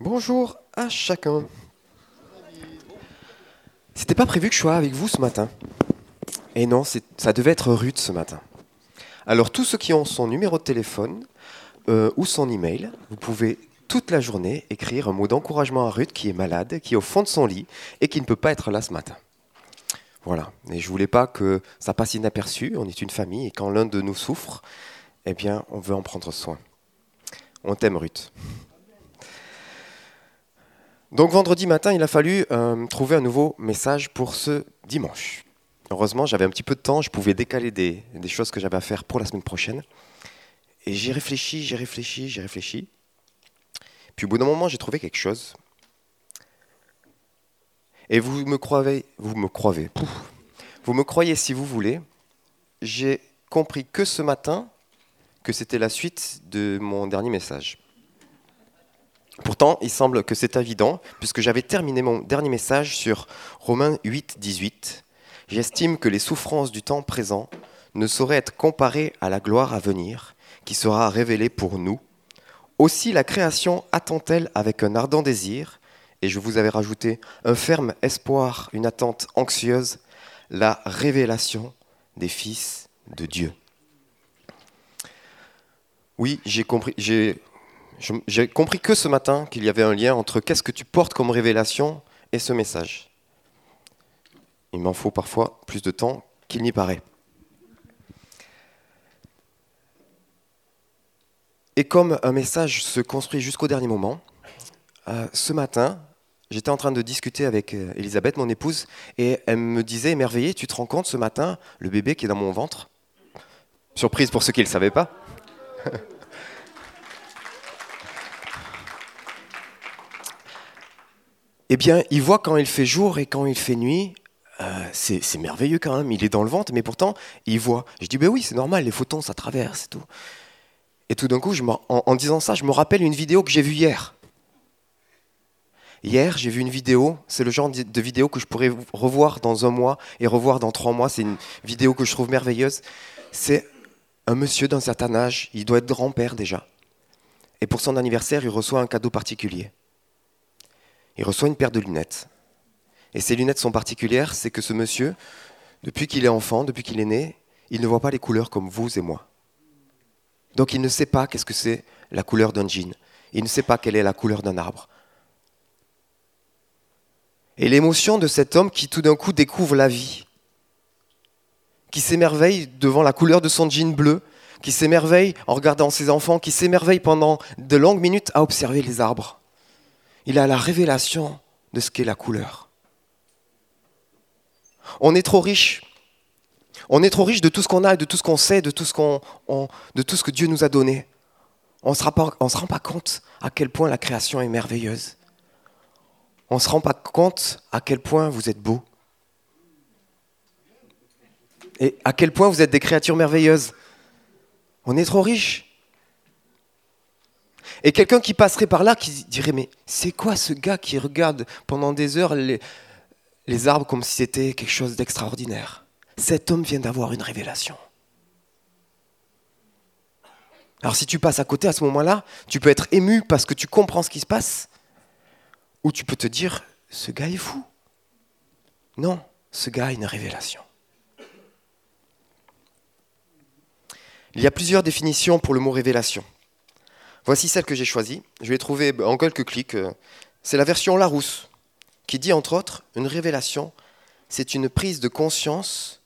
Bonjour à chacun. C'était pas prévu que je sois avec vous ce matin. Et non, ça devait être Ruth ce matin. Alors tous ceux qui ont son numéro de téléphone euh, ou son email, vous pouvez toute la journée écrire un mot d'encouragement à Ruth qui est malade, qui est au fond de son lit et qui ne peut pas être là ce matin. Voilà. Et je voulais pas que ça passe inaperçu. On est une famille et quand l'un de nous souffre, eh bien, on veut en prendre soin. On t'aime, Ruth. Donc vendredi matin, il a fallu euh, trouver un nouveau message pour ce dimanche. Heureusement, j'avais un petit peu de temps, je pouvais décaler des, des choses que j'avais à faire pour la semaine prochaine. Et j'ai réfléchi, j'ai réfléchi, j'ai réfléchi. Puis au bout d'un moment, j'ai trouvé quelque chose. Et vous me croyez, vous me croyez, vous me croyez si vous voulez. J'ai compris que ce matin que c'était la suite de mon dernier message. Pourtant, il semble que c'est évident, puisque j'avais terminé mon dernier message sur Romains 8, 18. J'estime que les souffrances du temps présent ne sauraient être comparées à la gloire à venir, qui sera révélée pour nous. Aussi la création attend-elle avec un ardent désir, et je vous avais rajouté un ferme espoir, une attente anxieuse, la révélation des fils de Dieu. Oui, j'ai compris, j'ai compris que ce matin qu'il y avait un lien entre qu'est-ce que tu portes comme révélation et ce message. Il m'en faut parfois plus de temps qu'il n'y paraît. Et comme un message se construit jusqu'au dernier moment, euh, ce matin, j'étais en train de discuter avec euh, Elisabeth, mon épouse, et elle me disait, émerveillée, tu te rends compte ce matin, le bébé qui est dans mon ventre? Surprise pour ceux qui ne le savaient pas. eh bien, il voit quand il fait jour et quand il fait nuit. Euh, c'est merveilleux quand même, il est dans le ventre, mais pourtant, il voit. Je dis, ben oui, c'est normal, les photons, ça traverse et tout. Et tout d'un coup, en, disant ça, je me rappelle une vidéo que j'ai vue hier. Hier, j'ai vu une vidéo, c'est le genre de vidéo que je pourrais revoir dans un mois et revoir dans trois mois. C'est une vidéo que je trouve merveilleuse. C'est un monsieur d'un certain âge, il doit être grand-père déjà. Et pour son anniversaire, il reçoit un cadeau particulier il reçoit une paire de lunettes. Et ces lunettes sont particulières, c'est que ce monsieur, depuis qu'il est enfant, depuis qu'il est né, il ne voit pas les couleurs comme vous et moi. Donc il ne sait pas qu'est-ce que c'est la couleur d'un jean. Il ne sait pas quelle est la couleur d'un arbre. Et l'émotion de cet homme qui tout d'un coup découvre la vie, qui s'émerveille devant la couleur de son jean bleu, qui s'émerveille en regardant ses enfants, qui s'émerveille pendant de longues minutes à observer les arbres il a la révélation de ce qu'est la couleur. On est trop riche. On est trop riche de tout ce qu'on a, de tout ce qu'on sait, de tout ce, que Dieu nous a donné. On ne se, se rend pas compte à quel point la création est merveilleuse. On ne se rend pas compte à quel point vous êtes beau. Et à quel point vous êtes des créatures merveilleuses. On est trop riche. Et quelqu'un qui passerait par là qui dirait Mais c'est quoi ce gars qui regarde pendant des heures les, les arbres comme si c'était quelque chose d'extraordinaire? Cet homme vient d'avoir une révélation. Alors si tu passes à côté à ce moment-là, tu peux être ému parce que tu comprends ce qui se passe, ou tu peux te dire Ce gars est fou. Non, ce gars a une révélation. Il y a plusieurs définitions pour le mot révélation. Voici celle que j'ai choisie. Je l'ai trouvée en quelques clics. C'est la version Larousse, qui dit entre autres une révélation, c'est une prise de conscience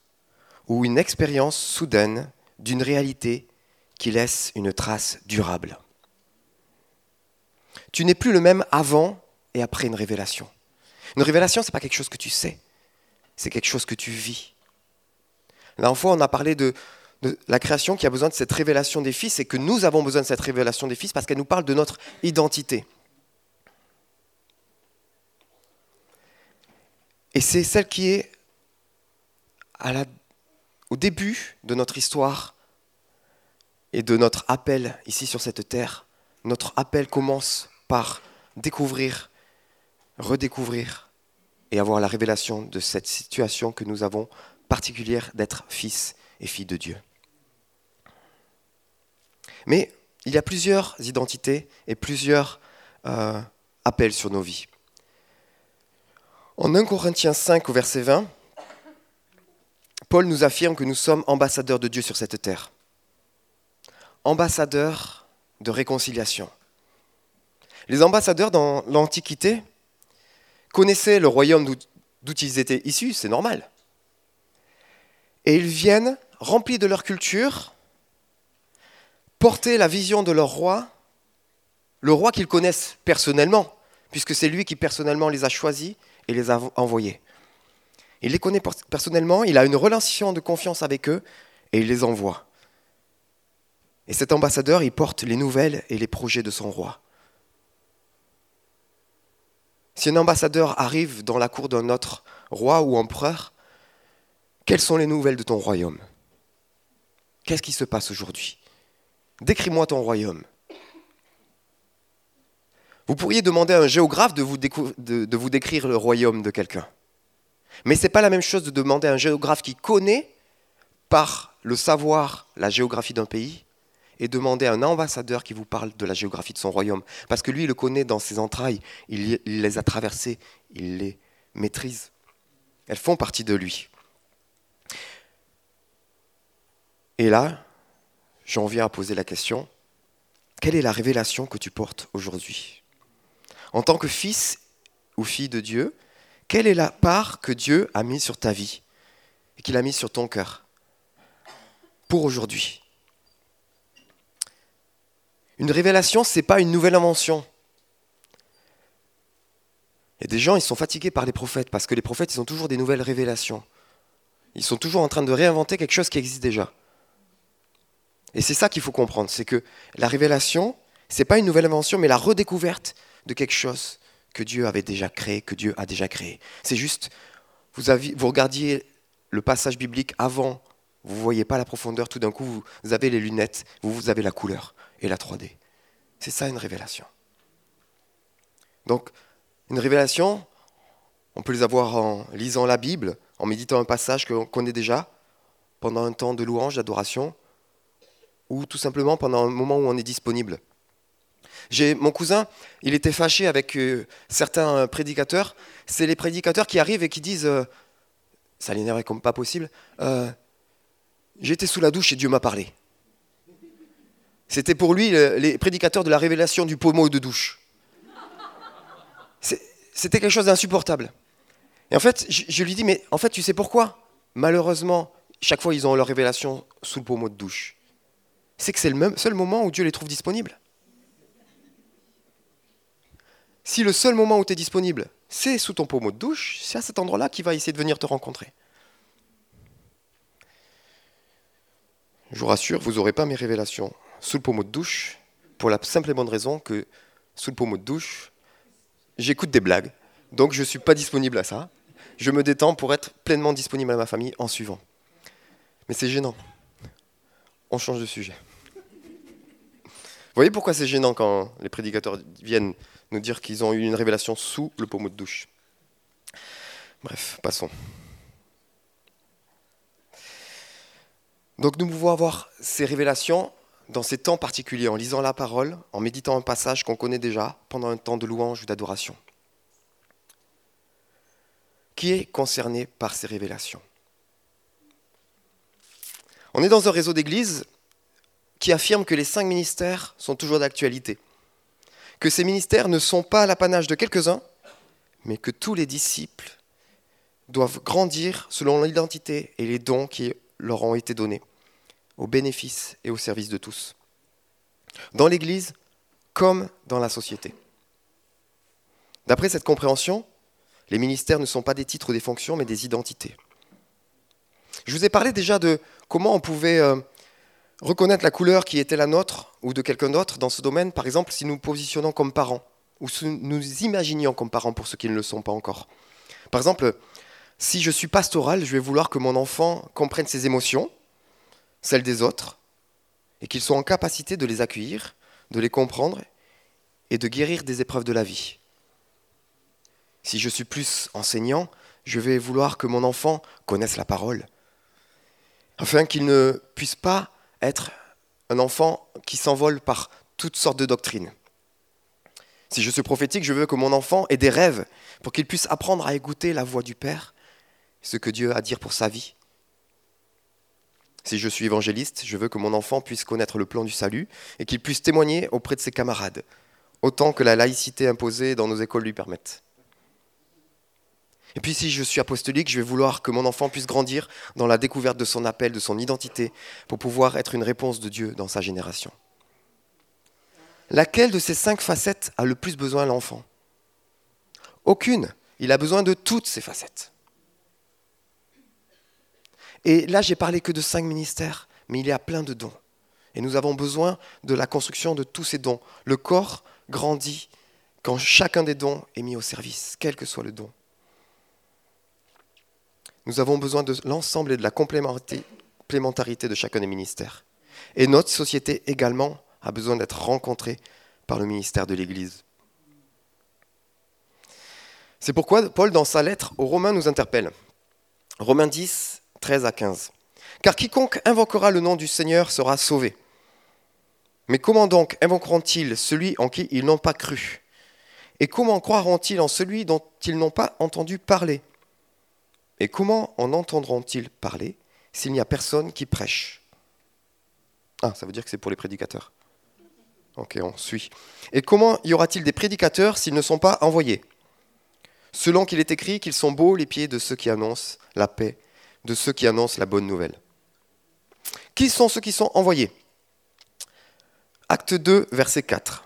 ou une expérience soudaine d'une réalité qui laisse une trace durable. Tu n'es plus le même avant et après une révélation. Une révélation, ce n'est pas quelque chose que tu sais, c'est quelque chose que tu vis. La fois, on a parlé de, la création qui a besoin de cette révélation des fils et que nous avons besoin de cette révélation des fils parce qu'elle nous parle de notre identité. Et c'est celle qui est au début de notre histoire et de notre appel ici sur cette terre. Notre appel commence par découvrir, redécouvrir et avoir la révélation de cette situation que nous avons particulière d'être fils et filles de Dieu. Mais il y a plusieurs identités et plusieurs euh, appelle sur nos vies. En 1 Corinthiens 5 au verset 20, Paul nous affirme que nous sommes ambassadeurs de Dieu sur cette terre. Ambassadeurs de réconciliation. Les ambassadeurs dans l'Antiquité connaissaient le royaume d'où ils étaient issus, c'est normal. Et ils viennent, remplis de leur culture, porter la vision de leur roi, le roi qu'ils connaissent personnellement, puisque c'est lui qui personnellement les a choisis et les a envoyés. Il les connaît personnellement, il a une relation de confiance avec eux et il les envoie. Et cet ambassadeur, il porte les nouvelles et les projets de son roi. Si un ambassadeur arrive dans la cour d'un autre roi ou empereur, quelles sont les nouvelles de ton royaume? Qu'est-ce qui se passe aujourd'hui? Décris-moi ton royaume. Vous pourriez demander à un géographe de vous, décrire le royaume de quelqu'un. Mais ce n'est pas la même chose de demander à un géographe qui connaît par le savoir la géographie d'un pays et demander à un ambassadeur qui vous parle de la géographie de son royaume. Parce que lui, il le connaît dans ses entrailles, il, les a traversées, il les maîtrise. Elles font partie de lui. Et là, j'en viens à poser la question, quelle est la révélation que tu portes aujourd'hui? En tant que fils ou fille de Dieu, quelle est la part que Dieu a mise sur ta vie et qu'il a mise sur ton cœur pour aujourd'hui? Une révélation, ce n'est pas une nouvelle invention. A des gens, ils sont fatigués par les prophètes parce que les prophètes, ils ont toujours des nouvelles révélations. Ils sont toujours en train de réinventer quelque chose qui existe déjà. Et c'est ça qu'il faut comprendre, c'est que la révélation, ce n'est pas une nouvelle invention, mais la redécouverte de quelque chose que Dieu avait déjà créé, que Dieu a déjà créé. C'est juste, vous, regardiez le passage biblique avant, vous ne voyez pas la profondeur, tout d'un coup vous avez les lunettes, vous avez la couleur et la 3D. C'est ça une révélation. Donc, une révélation, on peut les avoir en lisant la Bible, en méditant un passage qu'on connaît déjà, pendant un temps de louange, d'adoration, ou tout simplement pendant un moment où on est disponible. Mon cousin, il était fâché avec euh, certains prédicateurs. C'est les prédicateurs qui arrivent et qui disent, euh, ça l'énervait comme pas possible, euh, j'étais sous la douche et Dieu m'a parlé. C'était pour lui les prédicateurs de la révélation du pommeau de douche. C'était quelque chose d'insupportable. Et en fait, je, je, lui dis, mais en fait, tu sais pourquoi? Malheureusement, chaque fois, ils ont leur révélation sous le pommeau de douche. C'est que c'est le seul moment où Dieu les trouve disponibles. Si le seul moment où tu es disponible, c'est sous ton pommeau de douche, c'est à cet endroit-là qu'il va essayer de venir te rencontrer. Je vous rassure, vous n'aurez pas mes révélations sous le pommeau de douche, pour la simple et bonne raison que sous le pommeau de douche, j'écoute des blagues, donc je ne suis pas disponible à ça. Je me détends pour être pleinement disponible à ma famille en suivant. Mais c'est gênant. On change de sujet. Vous voyez pourquoi c'est gênant quand les prédicateurs viennent nous dire qu'ils ont eu une révélation sous le pommeau de douche. Bref, passons. Donc nous pouvons avoir ces révélations dans ces temps particuliers, en lisant la parole, en méditant un passage qu'on connaît déjà, pendant un temps de louange ou d'adoration. Qui est concerné par ces révélations? On est dans un réseau d'églises qui affirme que les cinq ministères sont toujours d'actualité que ces ministères ne sont pas l'apanage de quelques-uns, mais que tous les disciples doivent grandir selon l'identité et les dons qui leur ont été donnés, au bénéfice et au service de tous, dans l'Église comme dans la société. D'après cette compréhension, les ministères ne sont pas des titres ou des fonctions, mais des identités. Je vous ai parlé déjà de comment on pouvait euh, reconnaître la couleur qui était la nôtre ou de quelqu'un d'autre dans ce domaine, par exemple si nous positionnons comme parents, ou si nous imaginions comme parents pour ceux qui ne le sont pas encore. Par exemple, si je suis pastoral, je vais vouloir que mon enfant comprenne ses émotions, celles des autres, et qu'il soit en capacité de les accueillir, de les comprendre et de guérir des épreuves de la vie. Si je suis plus enseignant, je vais vouloir que mon enfant connaisse la parole, afin qu'il ne puisse pas être un enfant qui s'envole par toutes sortes de doctrines. Si je suis prophétique, je veux que mon enfant ait des rêves pour qu'il puisse apprendre à écouter la voix du Père, ce que Dieu a à dire pour sa vie. Si je suis évangéliste, je veux que mon enfant puisse connaître le plan du salut et qu'il puisse témoigner auprès de ses camarades, autant que la laïcité imposée dans nos écoles lui permette. Et puis si je suis apostolique, je vais vouloir que mon enfant puisse grandir dans la découverte de son appel, de son identité, pour pouvoir être une réponse de Dieu dans sa génération. Laquelle de ces cinq facettes a le plus besoin l'enfant? Aucune. Il a besoin de toutes ces facettes. Et là, j'ai parlé que de cinq ministères, mais il y a plein de dons. Et nous avons besoin de la construction de tous ces dons. Le corps grandit quand chacun des dons est mis au service, quel que soit le don. Nous avons besoin de l'ensemble et de la complémentarité de chacun des ministères. Et notre société également a besoin d'être rencontrée par le ministère de l'Église. C'est pourquoi Paul, dans sa lettre aux Romains, nous interpelle. Romains 10, 13 à 15. Car quiconque invoquera le nom du Seigneur sera sauvé. Mais comment donc invoqueront-ils celui en qui ils n'ont pas cru? Et comment croiront-ils en celui dont ils n'ont pas entendu parler? Et comment en entendront-ils parler s'il n'y a personne qui prêche? Ah, ça veut dire que c'est pour les prédicateurs. Ok, on suit. Et comment y aura-t-il des prédicateurs s'ils ne sont pas envoyés? Selon qu'il est écrit qu'ils sont beaux les pieds de ceux qui annoncent la paix de ceux qui annoncent la bonne nouvelle. Qui sont ceux qui sont envoyés? Acte 2, verset 4.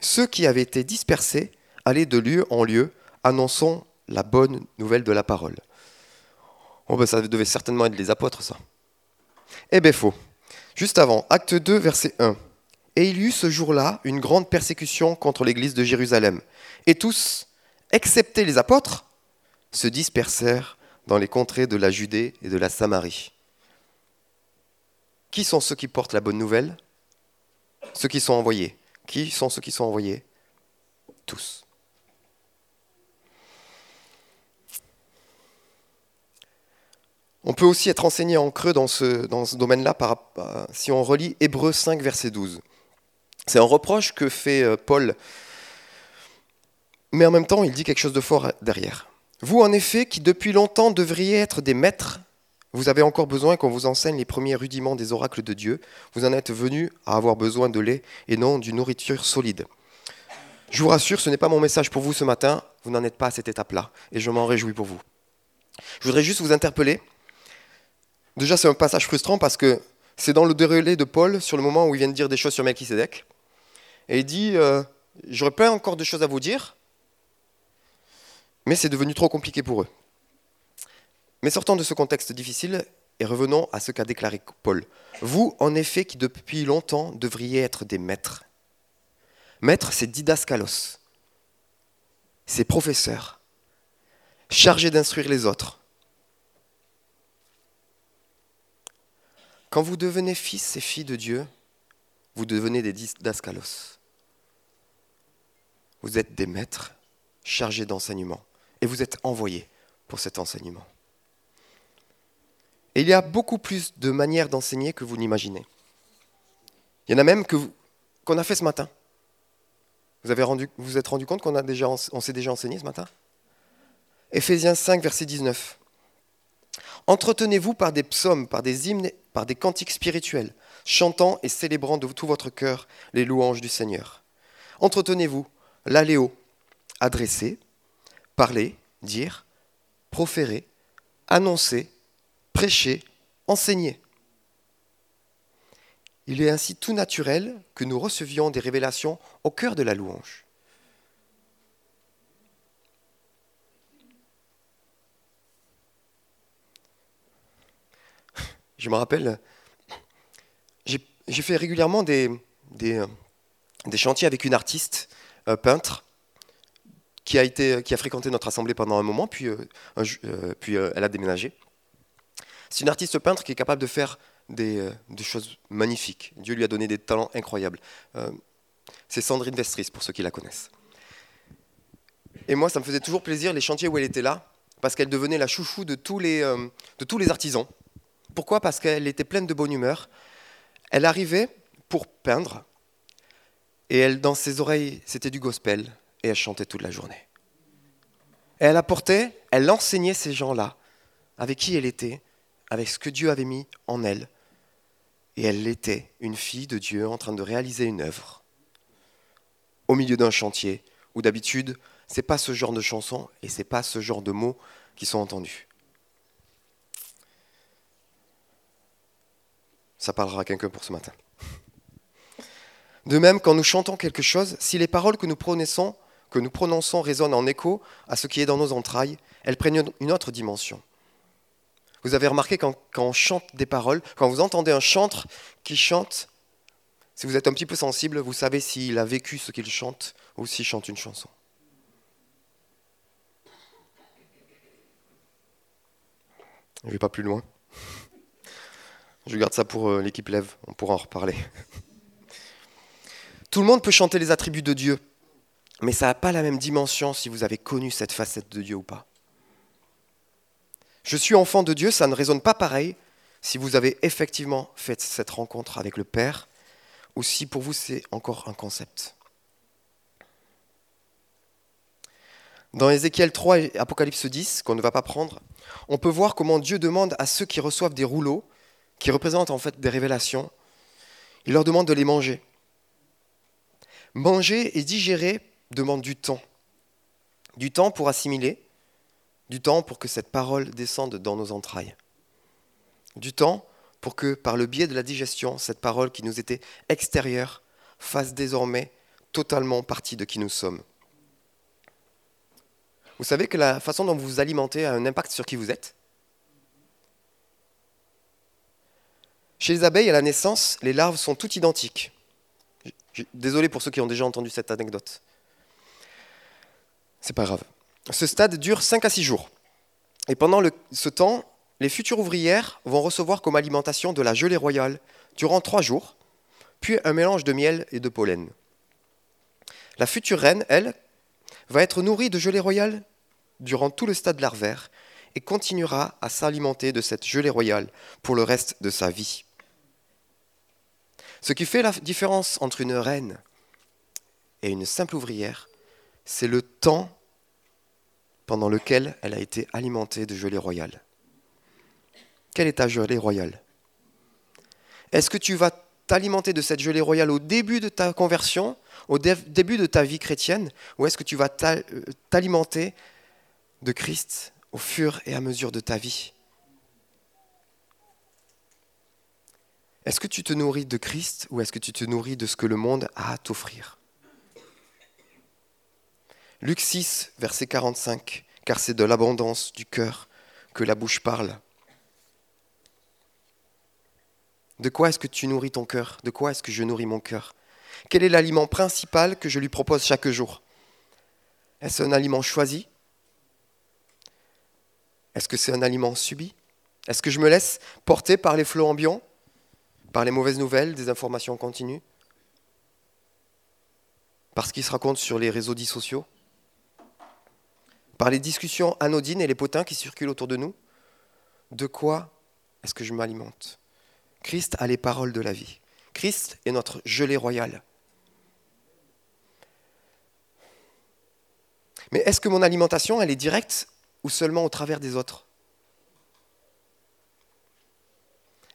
Ceux qui avaient été dispersés allaient de lieu en lieu, annonçant la bonne nouvelle de la parole. Oh ben ça devait certainement être les apôtres, ça. Eh bien faux. Juste avant, acte 2, verset 1. Et il y eut ce jour-là une grande persécution contre l'église de Jérusalem. Et tous, excepté les apôtres, se dispersèrent dans les contrées de la Judée et de la Samarie. Qui sont ceux qui portent la bonne nouvelle? Ceux qui sont envoyés. Qui sont ceux qui sont envoyés? Tous. On peut aussi être enseigné en creux dans ce, domaine-là si on relit Hébreu 5, verset 12. C'est un reproche que fait euh, Paul, mais en même temps, il dit quelque chose de fort derrière. Vous, en effet, qui depuis longtemps devriez être des maîtres, vous avez encore besoin qu'on vous enseigne les premiers rudiments des oracles de Dieu. Vous en êtes venus à avoir besoin de lait et non d'une nourriture solide. Je vous rassure, ce n'est pas mon message pour vous ce matin. Vous n'en êtes pas à cette étape-là et je m'en réjouis pour vous. Je voudrais juste vous interpeller. Déjà, c'est un passage frustrant parce que c'est dans le déroulé de Paul sur le moment où il vient de dire des choses sur Melchisedec. Et il dit euh, J'aurais pas encore de choses à vous dire, mais c'est devenu trop compliqué pour eux. Mais sortons de ce contexte difficile et revenons à ce qu'a déclaré Paul. Vous, en effet, qui depuis longtemps devriez être des maîtres. Maître, c'est didascalos. C'est professeur, chargé d'instruire les autres. Quand vous devenez fils et filles de Dieu, vous devenez des didascalos. Vous êtes des maîtres chargés d'enseignement et vous êtes envoyé pour cet enseignement. Et il y a beaucoup plus de manières d'enseigner que vous n'imaginez. Il y en a même qu'on a fait ce matin. Vous avez vous êtes rendu compte qu'on s'est déjà enseigné ce matin? Éphésiens 5, verset 19. Entretenez-vous par des psaumes, par des hymnes, par des cantiques spirituels, chantant et célébrant de tout votre cœur les louanges du Seigneur. Entretenez-vous, l'aléo, adressé, parler, dire, proférer, annoncer, prêcher, enseigner. Il est ainsi tout naturel que nous recevions des révélations au cœur de la louange. Je me rappelle, j'ai fait régulièrement des, des, chantiers avec une artiste, peintre, qui a, été, qui a fréquenté notre assemblée pendant un moment, puis, euh, euh, euh, elle a déménagé. C'est une artiste peintre qui est capable de faire des, choses magnifiques. Dieu lui a donné des talents incroyables. c'est Sandrine Vestris, pour ceux qui la connaissent. Et moi, ça me faisait toujours plaisir les chantiers où elle était là, parce qu'elle devenait la chouchou de tous les artisans. Pourquoi? Parce qu'elle était pleine de bonne humeur. Elle arrivait pour peindre, Et elle, dans ses oreilles, c'était du gospel, et elle chantait toute la journée. Elle apportait, elle enseignait ces gens-là avec qui elle était, avec ce que Dieu avait mis en elle. Et elle était une fille de Dieu en train de réaliser une œuvre au milieu d'un chantier où d'habitude, c'est pas ce genre de chanson et c'est pas ce genre de mots qui sont entendus. Ça parlera à quelqu'un pour ce matin. De même, quand nous chantons quelque chose, si les paroles que nous prononçons, que nous résonnent en écho à ce qui est dans nos entrailles, elles prennent une autre dimension. Vous avez remarqué quand, quand on chante des paroles, quand vous entendez un chantre qui chante, si vous êtes un petit peu sensible, vous savez s'il a vécu ce qu'il chante ou s'il chante une chanson. Je ne vais pas plus loin. Je garde ça pour euh, l'équipe Lève, on pourra en reparler. Tout le monde peut chanter les attributs de Dieu, mais ça n'a pas la même dimension si vous avez connu cette facette de Dieu ou pas. Je suis enfant de Dieu, ça ne résonne pas pareil si vous avez effectivement fait cette rencontre avec le Père ou si pour vous c'est encore un concept. Dans Ézéchiel 3 et Apocalypse 10, qu'on ne va pas prendre, on peut voir comment Dieu demande à ceux qui reçoivent des rouleaux, qui représentent en fait des révélations, il leur demande de les manger. Manger et digérer demande du temps. Du temps pour assimiler, du temps pour que cette parole descende dans nos entrailles. Du temps pour que, par le biais de la digestion, cette parole qui nous était extérieure fasse désormais totalement partie de qui nous sommes. Vous savez que la façon dont vous vous alimentez a un impact sur qui vous êtes Chez les abeilles, à la naissance, les larves sont toutes identiques. Désolé pour ceux qui ont déjà entendu cette anecdote. C'est pas grave. Ce stade dure 5 à 6 jours. Et pendant ce temps, les futures ouvrières vont recevoir comme alimentation de la gelée royale durant 3 jours, puis un mélange de miel et de pollen. La future reine, elle, va être nourrie de gelée royale durant tout le stade larvaire et continuera à s'alimenter de cette gelée royale pour le reste de sa vie. Ce qui fait la différence entre une reine et une simple ouvrière, c'est le temps pendant lequel elle a été alimentée de gelée royale. Quelle est ta gelée royale? Est-ce que tu vas t'alimenter de cette gelée royale au début de ta conversion, au début de ta vie chrétienne, ou est-ce que tu vas t'alimenter de Christ au fur et à mesure de ta vie? Est-ce que tu te nourris de Christ ou est-ce que tu te nourris de ce que le monde a à t'offrir? Luc 6, verset 45, car c'est de l'abondance du cœur que la bouche parle. De quoi est-ce que tu nourris ton cœur? De quoi est-ce que je nourris mon cœur? Quel est l'aliment principal que je lui propose chaque jour? Est-ce un aliment choisi? Est-ce que c'est un aliment subi? Est-ce que je me laisse porter par les flots ambiants? Par les mauvaises nouvelles, des informations continues Par ce qui se raconte sur les réseaux dits sociaux Par les discussions anodines et les potins qui circulent autour de nous De quoi est-ce que je m'alimente Christ a les paroles de la vie. Christ est notre gelée royale. Mais est-ce que mon alimentation, elle est directe ou seulement au travers des autres?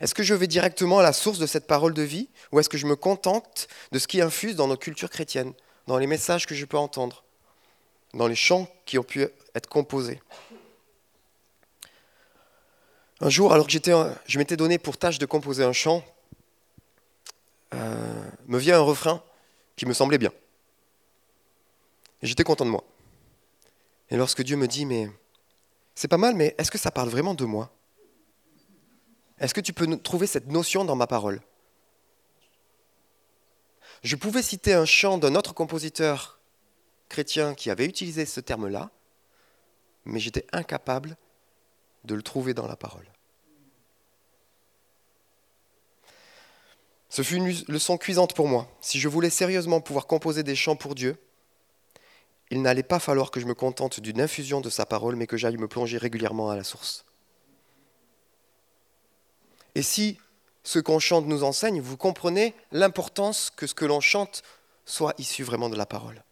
Est-ce que je vais directement à la source de cette parole de vie ou est-ce que je me contente de ce qui infuse dans nos cultures chrétiennes, dans les messages que je peux entendre, dans les chants qui ont pu être composés? Un jour, alors que je m'étais donné pour tâche de composer un chant, euh, me vient un refrain qui me semblait bien. J'étais content de moi. Et lorsque Dieu me dit, mais c'est pas mal, mais est-ce que ça parle vraiment de moi? Est-ce que tu peux trouver cette notion dans ma parole? Je pouvais citer un chant d'un autre compositeur chrétien qui avait utilisé ce terme-là, mais j'étais incapable de le trouver dans la parole. Ce fut une leçon cuisante pour moi. Si je voulais sérieusement pouvoir composer des chants pour Dieu, il n'allait pas falloir que je me contente d'une infusion de sa parole, mais que j'aille me plonger régulièrement à la source. Et si ce qu'on chante nous enseigne, vous comprenez l'importance que ce que l'on chante soit issu vraiment de la parole.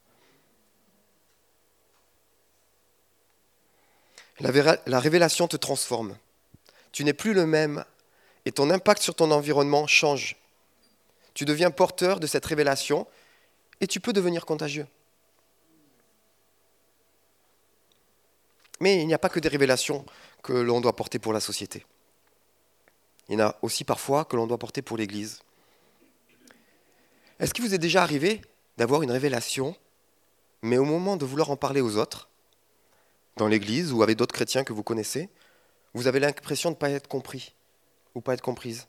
La, révélation te transforme. Tu n'es plus le même et ton impact sur ton environnement change. Tu deviens porteur de cette révélation et tu peux devenir contagieux. Mais il n'y a pas que des révélations que l'on doit porter pour la société. Il y en a aussi parfois que l'on doit porter pour l'Église. Est-ce qu'il vous est déjà arrivé d'avoir une révélation, mais au moment de vouloir en parler aux autres, dans l'Église ou avec d'autres chrétiens que vous connaissez, vous avez l'impression de ne pas être compris ou pas être comprise?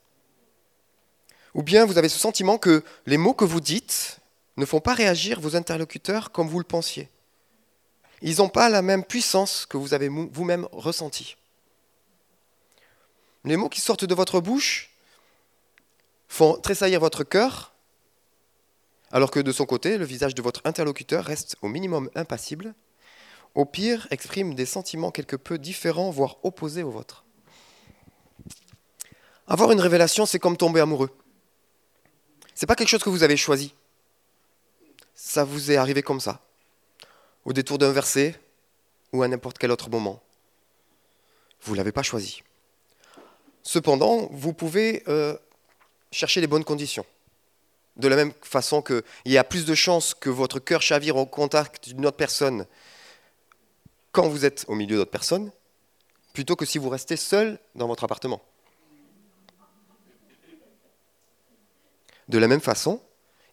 Ou bien vous avez ce sentiment que les mots que vous dites ne font pas réagir vos interlocuteurs comme vous le pensiez? Ils n'ont pas la même puissance que vous avez vous-même ressenti. Les mots qui sortent de votre bouche font tressaillir votre cœur, alors que de son côté, le visage de votre interlocuteur reste au minimum impassible, au pire exprime des sentiments quelque peu différents, voire opposés aux vôtres. Avoir une révélation, c'est comme tomber amoureux. Ce n'est pas quelque chose que vous avez choisi. Ça vous est arrivé comme ça, au détour d'un verset ou à n'importe quel autre moment. Vous ne l'avez pas choisi. Cependant, vous pouvez euh, chercher les bonnes conditions. De la même façon qu'il y a plus de chances que votre cœur chavire au contact d'une autre personne quand vous êtes au milieu d'autres personnes, plutôt que si vous restez seul dans votre appartement. De la même façon,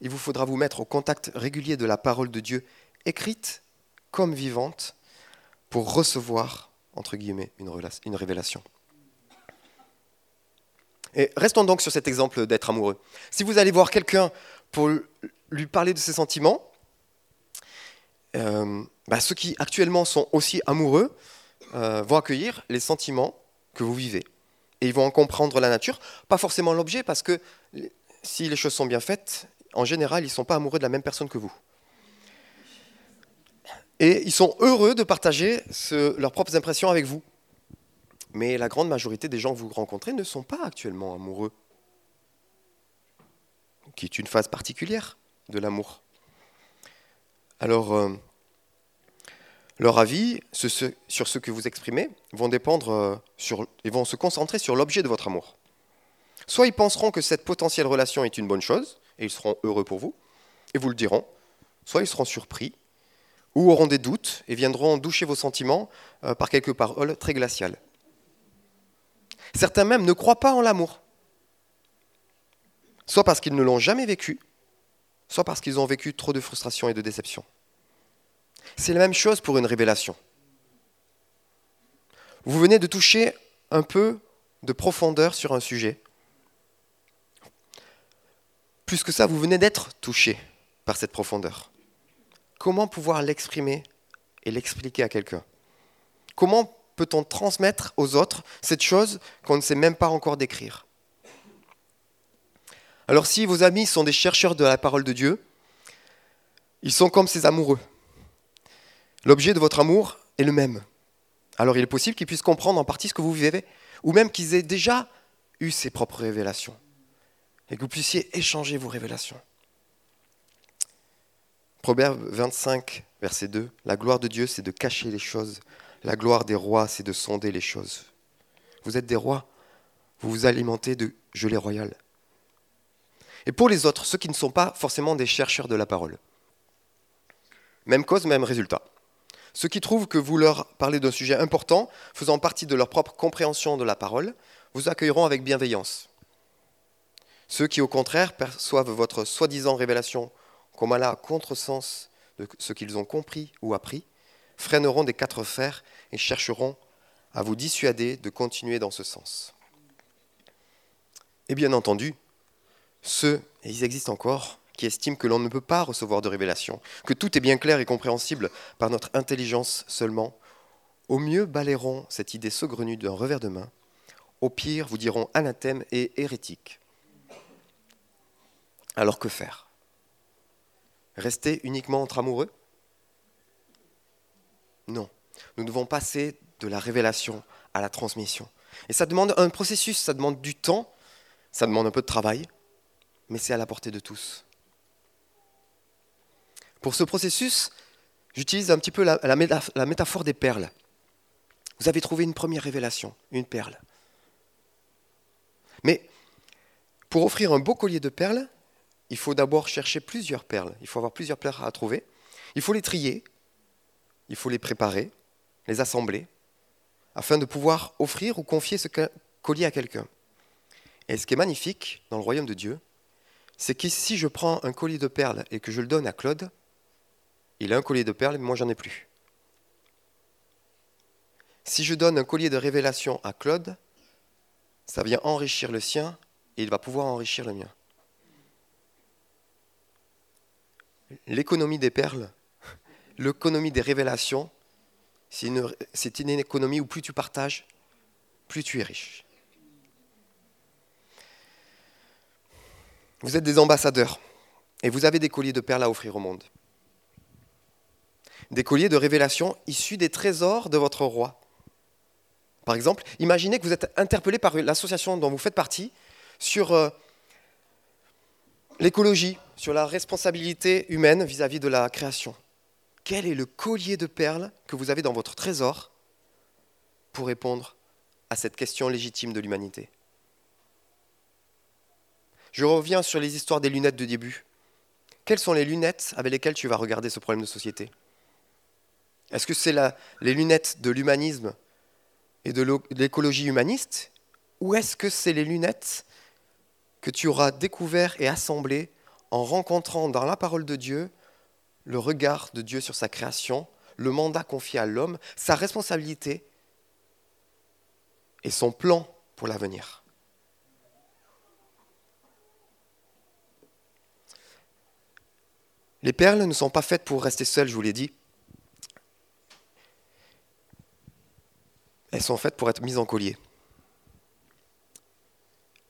il vous faudra vous mettre au contact régulier de la parole de Dieu, écrite comme vivante, pour recevoir, entre guillemets, une révélation. Restons donc sur cet exemple d'être amoureux. Si vous allez voir quelqu'un pour lui parler de ses sentiments, euh, bah, ceux qui actuellement sont aussi amoureux euh, vont accueillir les sentiments que vous vivez. Et ils vont en comprendre la nature, pas forcément l'objet, parce que si les choses sont bien faites, en général, ils ne sont pas amoureux de la même personne que vous. Et ils sont heureux de partager leurs propres impressions avec vous. Mais la grande majorité des gens que vous rencontrez ne sont pas actuellement amoureux, qui est une phase particulière de l'amour. Alors, euh, leur avis sur ce que vous exprimez vont dépendre euh, et vont se concentrer sur l'objet de votre amour. Soit ils penseront que cette potentielle relation est une bonne chose, et ils seront heureux pour vous, et vous le diront, soit ils seront surpris, ou auront des doutes, et viendront doucher vos sentiments euh, par quelques paroles très glaciales. Certains même ne croient pas en l'amour, soit parce qu'ils ne l'ont jamais vécu, soit parce qu'ils ont vécu trop de frustration et de déception. C'est la même chose pour une révélation. Vous venez de toucher un peu de profondeur sur un sujet. Plus que ça, vous venez d'être touché par cette profondeur. Comment pouvoir l'exprimer et l'expliquer à quelqu'un? Comment peut-on transmettre aux autres cette chose qu'on ne sait même pas encore décrire Alors si vos amis sont des chercheurs de la parole de Dieu, ils sont comme ces amoureux. L'objet de votre amour est le même. Alors il est possible qu'ils puissent comprendre en partie ce que vous vivez, ou même qu'ils aient déjà eu ses propres révélations, et que vous puissiez échanger vos révélations. Proverbe 25, verset 2, La gloire de Dieu, c'est de cacher les choses la gloire des rois, c'est de sonder les choses. Vous êtes des rois, vous vous alimentez de gelée royale. Et pour les autres, ceux qui ne sont pas forcément des chercheurs de la parole, même cause, même résultat. Ceux qui trouvent que vous leur parlez d'un sujet important, faisant partie de leur propre compréhension de la parole, vous accueilleront avec bienveillance. Ceux qui, au contraire, perçoivent votre soi-disant révélation comme à la contresens de ce qu'ils ont compris ou appris, freineront des quatre fers et chercheront à vous dissuader de continuer dans ce sens. Et bien entendu, ceux, et ils existent encore, qui estiment que l'on ne peut pas recevoir de révélation, que tout est bien clair et compréhensible par notre intelligence seulement, au mieux balayeront cette idée saugrenue d'un revers de main, au pire vous diront anathème et hérétique. Alors que faire? Rester uniquement entre amoureux? Non. Nous devons passer de la révélation à la transmission. Et ça demande un processus, ça demande du temps, ça demande un peu de travail, mais c'est à la portée de tous. Pour ce processus, j'utilise un petit peu la, métaphore des perles. Vous avez trouvé une première révélation, une perle. Mais pour offrir un beau collier de perles, il faut d'abord chercher plusieurs perles. Il faut avoir plusieurs perles à trouver. Il faut les trier, il faut les préparer, les assembler, afin de pouvoir offrir ou confier ce collier à quelqu'un. Et ce qui est magnifique dans le royaume de Dieu, c'est que si je prends un collier de perles et que je le donne à Claude, il a un collier de perles, mais moi j'en ai plus. Si je donne un collier de révélation à Claude, ça vient enrichir le sien et il va pouvoir enrichir le mien. L'économie des perles, l'économie des révélations, c'est une, économie où plus tu partages, plus tu es riche. Vous êtes des ambassadeurs et vous avez des colliers de perles à offrir au monde. Des colliers de révélation issus des trésors de votre roi. Par exemple, imaginez que vous êtes interpellé par l'association dont vous faites partie sur euh, l'écologie, sur la responsabilité humaine vis-à-vis de la création. Quel est le collier de perles que vous avez dans votre trésor pour répondre à cette question légitime de l'humanité? Je reviens sur les histoires des lunettes de début. Quelles sont les lunettes avec lesquelles tu vas regarder ce problème de société? Est-ce que c'est les lunettes de l'humanisme et de l'écologie humaniste? Ou est-ce que c'est les lunettes que tu auras découvertes et assemblées en rencontrant dans la parole de Dieu le regard de Dieu sur sa création, le mandat confié à l'homme, sa responsabilité et son plan pour l'avenir. Les perles ne sont pas faites pour rester seules, je vous l'ai dit. Elles sont faites pour être mises en collier.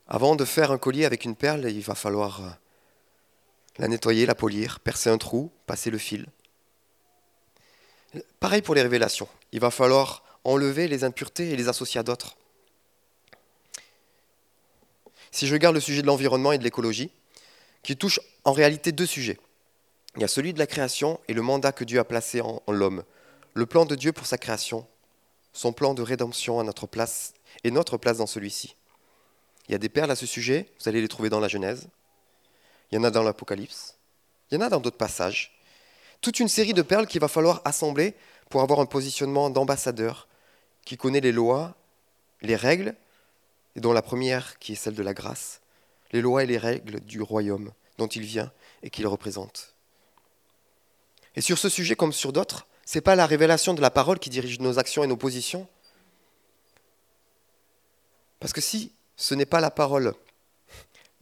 Avant de faire un collier avec une perle, il va falloir euh, la nettoyer, la polir, percer un trou, passer le fil. Pareil pour les révélations. Il va falloir enlever les impuretés et les associer à d'autres. Si je regarde le sujet de l'environnement et de l'écologie, qui touche en réalité deux sujets. Il y a celui de la création et le mandat que Dieu a placé en, en l'homme. Le plan de Dieu pour sa création, son plan de rédemption à notre place et notre place dans celui-ci. Il y a des perles à ce sujet, vous allez les trouver dans la Genèse, il y en a dans l'Apocalypse, il y en a dans d'autres passages. Toute une série de perles qu'il va falloir assembler pour avoir un positionnement d'ambassadeur qui connaît les lois, les règles, et dont la première qui est celle de la grâce, les lois et les règles du royaume dont il vient et qu'il représente. Et sur ce sujet comme sur d'autres, ce n'est pas la révélation de la parole qui dirige nos actions et nos positions. Parce que si ce n'est pas la parole.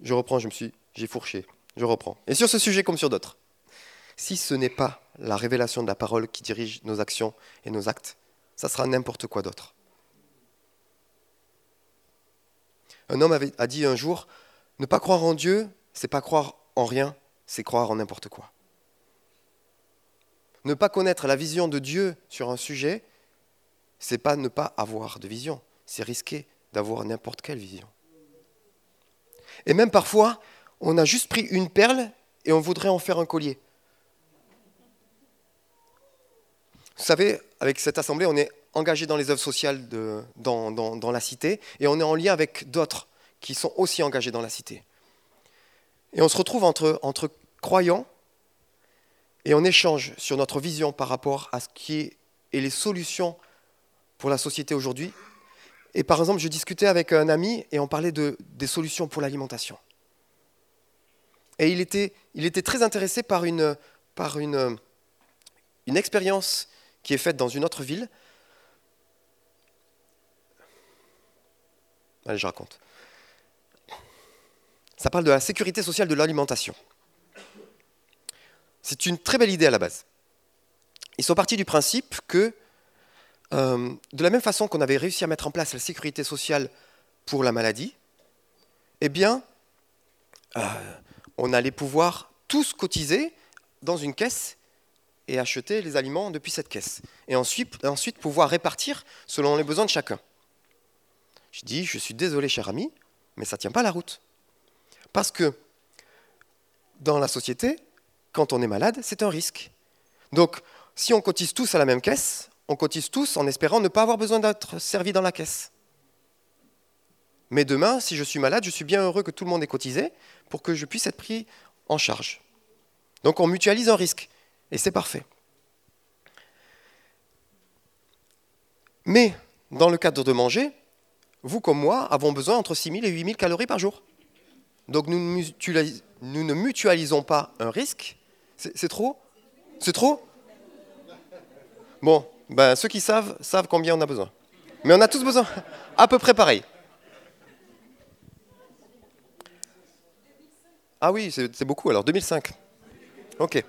Je reprends, je me suis, j'ai fourché, je reprends. Et sur ce sujet comme sur d'autres, si ce n'est pas la révélation de la parole qui dirige nos actions et nos actes, ça sera n'importe quoi d'autre. Un homme avait, a dit un jour, ne pas croire en Dieu, c'est pas croire en rien, c'est croire en n'importe quoi. Ne pas connaître la vision de Dieu sur un sujet, c'est pas ne pas avoir de vision, c'est risquer d'avoir n'importe quelle vision. Et même parfois, on a juste pris une perle et on voudrait en faire un collier. Vous savez, avec cette assemblée, on est engagé dans les œuvres sociales dans, la cité et on est en lien avec d'autres qui sont aussi engagés dans la cité. Et on se retrouve entre, croyants et on échange sur notre vision par rapport à ce qui est et les solutions pour la société aujourd'hui et par exemple, je discutais avec un ami et on parlait de, des solutions pour l'alimentation. Et il était, très intéressé par, une expérience qui est faite dans une autre ville. Allez, je raconte. Ça parle de la sécurité sociale de l'alimentation. C'est une très belle idée à la base. Ils sont partis du principe que euh, de la même façon qu'on avait réussi à mettre en place la sécurité sociale pour la maladie, eh bien, euh, on allait pouvoir tous cotiser dans une caisse et acheter les aliments depuis cette caisse. Et ensuite, pouvoir répartir selon les besoins de chacun. Je dis, je suis désolé, cher ami, mais ça ne tient pas la route. Parce que dans la société, quand on est malade, c'est un risque. Donc, si on cotise tous à la même caisse, on cotise tous en espérant ne pas avoir besoin d'être servi dans la caisse. Mais demain, si je suis malade, je suis bien heureux que tout le monde ait cotisé pour que je puisse être pris en charge. Donc on mutualise un risque, et c'est parfait. Mais dans le cadre de manger, vous comme moi avons besoin entre 6 000 et 8 000 calories par jour. Donc nous ne mutualisons pas un risque. C'est trop? C'est trop? Bon, ben, ceux qui savent, savent combien on a besoin. Mais on a tous besoin, à peu près pareil. Ah oui, c'est beaucoup alors, 2005. Ok.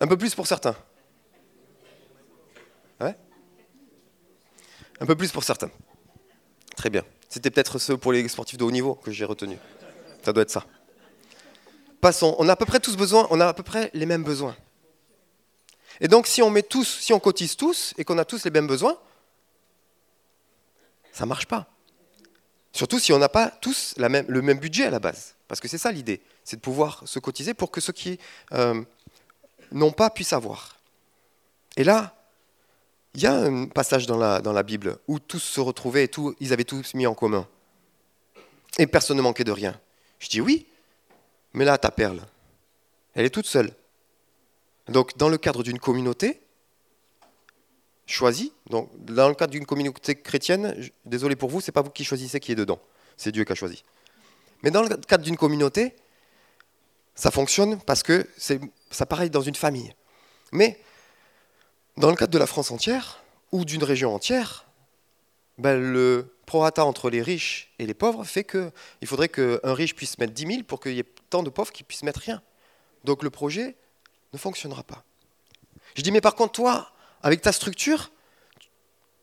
Un peu plus pour certains. Ouais? Un peu plus pour certains. Très bien. C'était peut-être ceux pour les sportifs de haut niveau que j'ai retenu. Ça doit être ça. Passons. On a à peu près tous besoin, on a à peu près les mêmes besoins. Et donc, si on met tous, si on cotise tous et qu'on a tous les mêmes besoins, ça ne marche pas. Surtout si on n'a pas tous le même budget à la base. Parce que c'est ça l'idée, c'est de pouvoir se cotiser pour que ceux qui euh, n'ont pas puissent avoir. Et là, il y a un passage dans la, Bible où tous se retrouvaient et tout, ils avaient tous mis en commun. Et personne ne manquait de rien. Je dis oui, mais là, ta perle, elle est toute seule. Donc, dans le cadre d'une communauté choisie, donc dans le cadre d'une communauté chrétienne, désolé pour vous, c'est pas vous qui choisissez qui est dedans, c'est Dieu qui a choisi. Mais dans le cadre d'une communauté, ça fonctionne parce que c'est ça pareil dans une famille. Mais dans le cadre de la France entière ou d'une région entière, ben le prorata entre les riches et les pauvres fait qu'il faudrait qu'un riche puisse mettre 10 000 pour qu'il y ait tant de pauvres qui puissent mettre rien. Donc le projet ne fonctionnera pas. Je dis, mais par contre, toi, avec ta structure,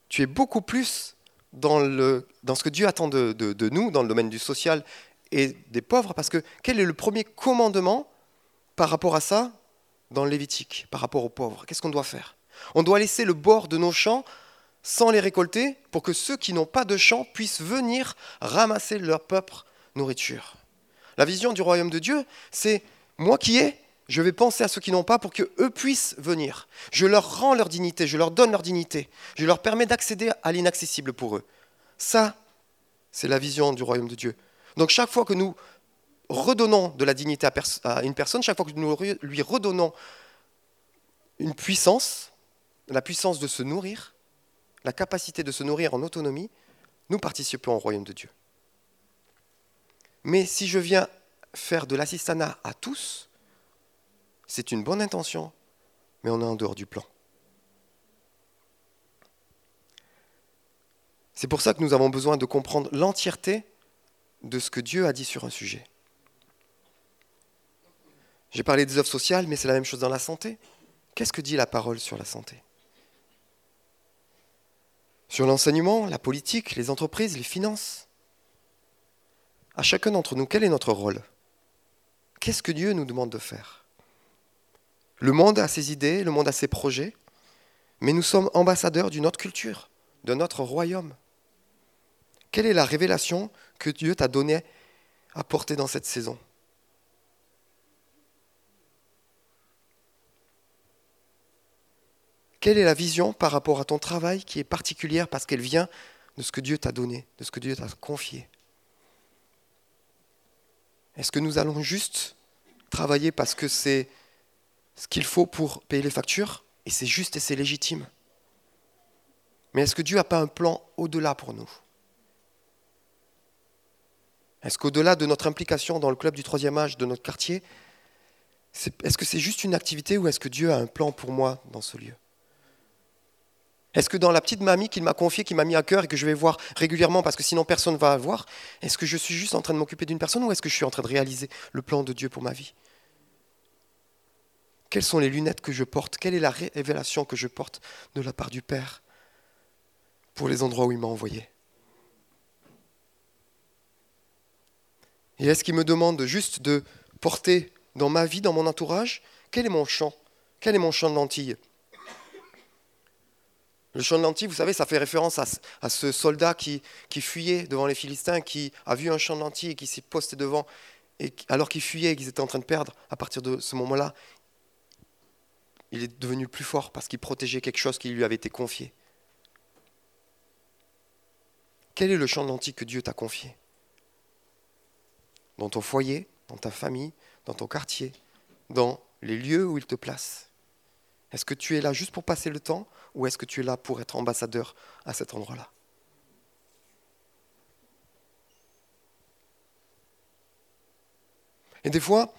tu es beaucoup plus dans, ce que Dieu attend de, de, nous, dans le domaine du social et des pauvres, parce que quel est le premier commandement par rapport à ça dans le Lévitique, par rapport aux pauvres? Qu'est-ce qu'on doit faire? On doit laisser le bord de nos champs sans les récolter pour que ceux qui n'ont pas de champs puissent venir ramasser leur propre nourriture. La vision du royaume de Dieu, c'est moi qui ai, je vais penser à ceux qui n'ont pas pour qu'eux puissent venir. Je leur rends leur dignité, je leur donne leur dignité. Je leur permets d'accéder à l'inaccessible pour eux. Ça, c'est la vision du royaume de Dieu. Donc chaque fois que nous redonnons de la dignité à, une personne, chaque fois que nous lui redonnons une puissance, la puissance de se nourrir, la capacité de se nourrir en autonomie, nous participons au royaume de Dieu. Mais si je viens faire de l'assistanat à tous, c'est une bonne intention, mais on est en dehors du plan. C'est pour ça que nous avons besoin de comprendre l'entièreté de ce que Dieu a dit sur un sujet. J'ai parlé des œuvres sociales, mais c'est la même chose dans la santé. Qu'est-ce que dit la parole sur la santé? Sur l'enseignement, la politique, les entreprises, les finances À chacun d'entre nous, quel est notre rôle? Qu'est-ce que Dieu nous demande de faire? Le monde a ses idées, le monde a ses projets, mais nous sommes ambassadeurs d'une autre culture, de notre royaume. Quelle est la révélation que Dieu t'a donnée à porter dans cette saison? Quelle est la vision par rapport à ton travail qui est particulière parce qu'elle vient de ce que Dieu t'a donné, de ce que Dieu t'a confié? Est-ce que nous allons juste travailler parce que c'est ce qu'il faut pour payer les factures, et c'est juste et c'est légitime. Mais est-ce que Dieu n'a pas un plan au-delà pour nous? Est-ce qu'au-delà de notre implication dans le club du troisième âge de notre quartier, est-ce que c'est juste une activité ou est-ce que Dieu a un plan pour moi dans ce lieu? Est-ce que dans la petite mamie qu'il m'a confiée, qui m'a mis à cœur et que je vais voir régulièrement parce que sinon personne ne va voir, est-ce que je suis juste en train de m'occuper d'une personne ou est-ce que je suis en train de réaliser le plan de Dieu pour ma vie? Quelles sont les lunettes que je porte? Quelle est la révélation que je porte de la part du Père pour les endroits où il m'a envoyé? Et est-ce qu'il me demande juste de porter dans ma vie, dans mon entourage, quel est mon champ Quel est mon champ de lentilles Le champ de lentilles, vous savez, ça fait référence à, ce soldat qui, qui, fuyait devant les Philistins, qui a vu un champ de lentilles et qui s'est posté devant et alors qu'ils fuyaient et qu'ils étaient en train de perdre, à partir de ce moment-là, il est devenu plus fort parce qu'il protégeait quelque chose qui lui avait été confié. Quel est le champ de que Dieu t'a confié? Dans ton foyer, dans ta famille, dans ton quartier, dans les lieux où il te place. Est-ce que tu es là juste pour passer le temps ou est-ce que tu es là pour être ambassadeur à cet endroit-là? Et des fois,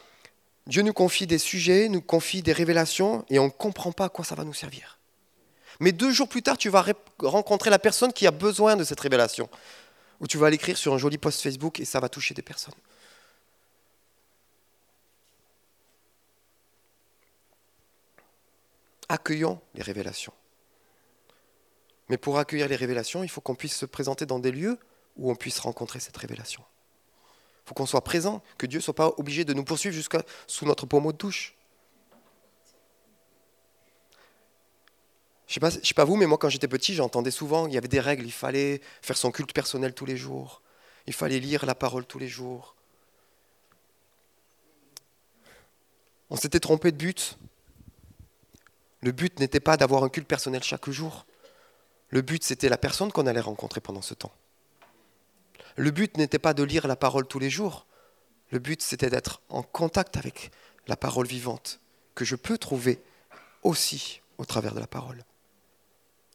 Dieu nous confie des sujets, nous confie des révélations, et on ne comprend pas à quoi ça va nous servir. Mais deux jours plus tard, tu vas rencontrer la personne qui a besoin de cette révélation. Ou tu vas l'écrire sur un joli post Facebook et ça va toucher des personnes. Accueillons les révélations. Mais pour accueillir les révélations, il faut qu'on puisse se présenter dans des lieux où on puisse rencontrer cette révélation. Faut qu'on soit présent, que Dieu ne soit pas obligé de nous poursuivre jusqu'à sous notre pommeau de douche. Je ne sais, sais, pas vous, mais moi quand j'étais petit, j'entendais souvent, il y avait des règles, il fallait faire son culte personnel tous les jours, il fallait lire la parole tous les jours. On s'était trompé de but. Le but n'était pas d'avoir un culte personnel chaque jour. Le but, c'était la personne qu'on allait rencontrer pendant ce temps. Le but n'était pas de lire la parole tous les jours. Le but, c'était d'être en contact avec la parole vivante, que je peux trouver aussi au travers de la parole.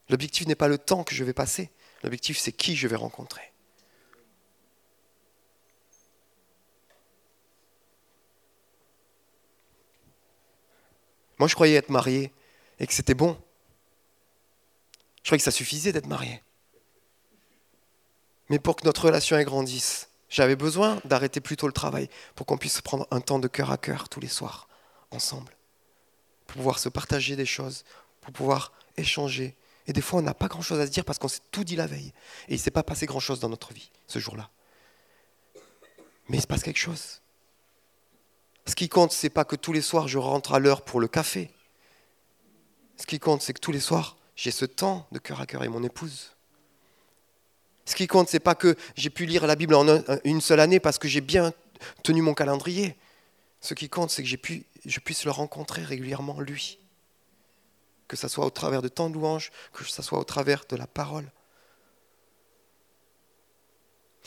L'objectif n'est pas le temps que je vais passer, l'objectif c'est qui je vais rencontrer. Moi je croyais être marié et que c'était bon. Je croyais que ça suffisait d'être marié. Mais pour que notre relation grandisse, j'avais besoin d'arrêter plus tôt le travail pour qu'on puisse prendre un temps de cœur à cœur tous les soirs, ensemble, pour pouvoir se partager des choses, pour pouvoir échanger. Et des fois, on n'a pas grand-chose à se dire parce qu'on s'est tout dit la veille. Et il ne s'est pas passé grand-chose dans notre vie ce jour-là. Mais il se passe quelque chose. Ce qui compte, ce n'est pas que tous les soirs, je rentre à l'heure pour le café. Ce qui compte, c'est que tous les soirs, j'ai ce temps de cœur à cœur avec mon épouse. Ce qui compte, c'est pas que j'ai pu lire la Bible en une seule année parce que j'ai bien tenu mon calendrier. Ce qui compte, c'est que je puisse le rencontrer régulièrement, lui. Que ce soit au travers de tant de louanges, que ce soit au travers de la parole.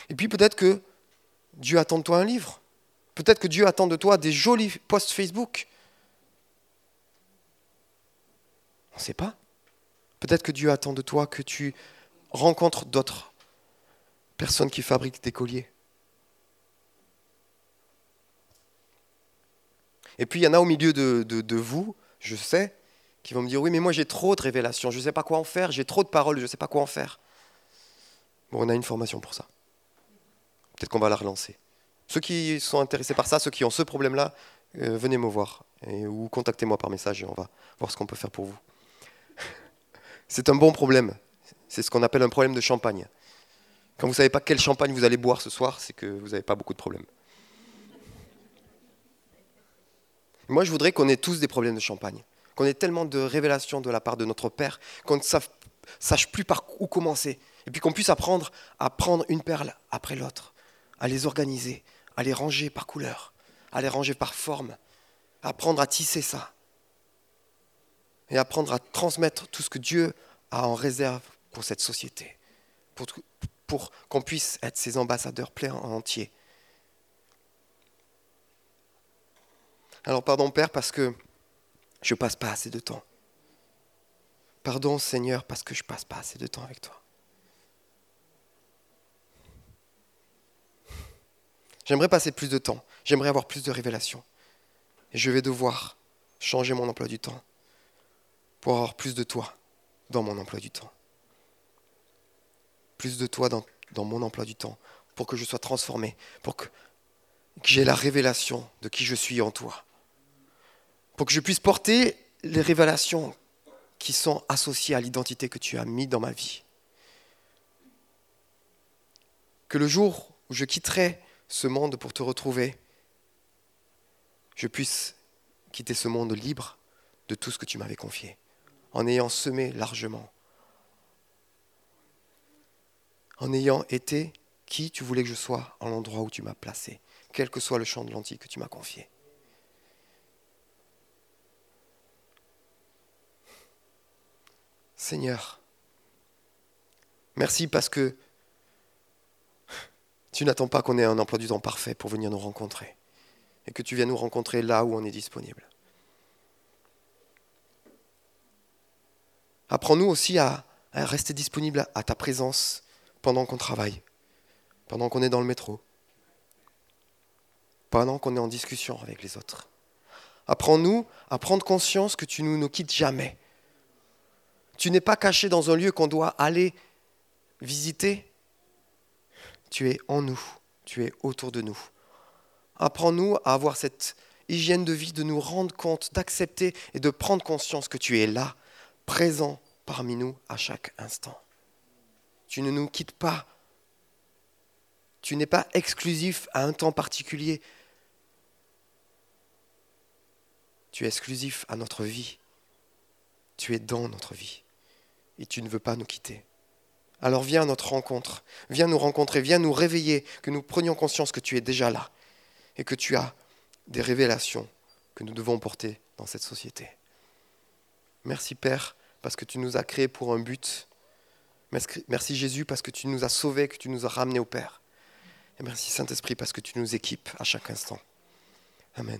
Et puis peut-être que Dieu attend de toi un livre. Peut-être que Dieu attend de toi des jolis posts Facebook. On ne sait pas. Peut-être que Dieu attend de toi que tu rencontres d'autres personne qui fabrique des colliers. Et puis il y en a au milieu de, vous, je sais, qui vont me dire, oui, mais moi j'ai trop de révélations, je ne sais pas quoi en faire, j'ai trop de paroles, je ne sais pas quoi en faire. Bon, on a une formation pour ça. Peut-être qu'on va la relancer. Ceux qui sont intéressés par ça, ceux qui ont ce problème-là, euh, venez me voir ou contactez-moi par message et on va voir ce qu'on peut faire pour vous. C'est un bon problème. C'est ce qu'on appelle un problème de champagne. Quand vous ne savez pas quel champagne vous allez boire ce soir, c'est que vous n'avez pas beaucoup de problèmes. Moi, je voudrais qu'on ait tous des problèmes de champagne, qu'on ait tellement de révélations de la part de notre Père, qu'on ne sache plus par où commencer, et puis qu'on puisse apprendre à prendre une perle après l'autre, à les organiser, à les ranger par couleur, à les ranger par forme, apprendre à tisser ça, et apprendre à transmettre tout ce que Dieu a en réserve pour cette société, pour, pour qu'on puisse être ses ambassadeurs pleins en entier. Alors pardon Père parce que je passe pas assez de temps. Pardon Seigneur parce que je passe pas assez de temps avec toi. J'aimerais passer plus de temps, j'aimerais avoir plus de révélations. Et je vais devoir changer mon emploi du temps pour avoir plus de toi dans mon emploi du temps plus de toi dans, mon emploi du temps, pour que je sois transformé, pour que, que j'ai la révélation de qui je suis en toi, pour que je puisse porter les révélations qui sont associées à l'identité que tu as mis dans ma vie. Que le jour où je quitterai ce monde pour te retrouver, je puisse quitter ce monde libre de tout ce que tu m'avais confié, en ayant semé largement en ayant été qui tu voulais que je sois en l'endroit où tu m'as placé, quel que soit le champ de lentilles que tu m'as confié. Seigneur, merci parce que tu n'attends pas qu'on ait un emploi du temps parfait pour venir nous rencontrer et que tu viens nous rencontrer là où on est disponible. Apprends-nous aussi à, rester disponible à ta présence pendant qu'on travaille, pendant qu'on est dans le métro, pendant qu'on est en discussion avec les autres. Apprends-nous à prendre conscience que tu ne nous quittes jamais. Tu n'es pas caché dans un lieu qu'on doit aller visiter. Tu es en nous, tu es autour de nous. Apprends-nous à avoir cette hygiène de vie, de nous rendre compte, d'accepter et de prendre conscience que tu es là, présent parmi nous à chaque instant. Tu ne nous quittes pas. Tu n'es pas exclusif à un temps particulier. Tu es exclusif à notre vie. Tu es dans notre vie. Et tu ne veux pas nous quitter. Alors viens à notre rencontre. Viens nous rencontrer. Viens nous réveiller. Que nous prenions conscience que tu es déjà là. Et que tu as des révélations que nous devons porter dans cette société. Merci Père parce que tu nous as créés pour un but. Merci Jésus parce que tu nous as sauvés, que tu nous as ramenés au Père. Et merci Saint-Esprit parce que tu nous équipes à chaque instant. Amen.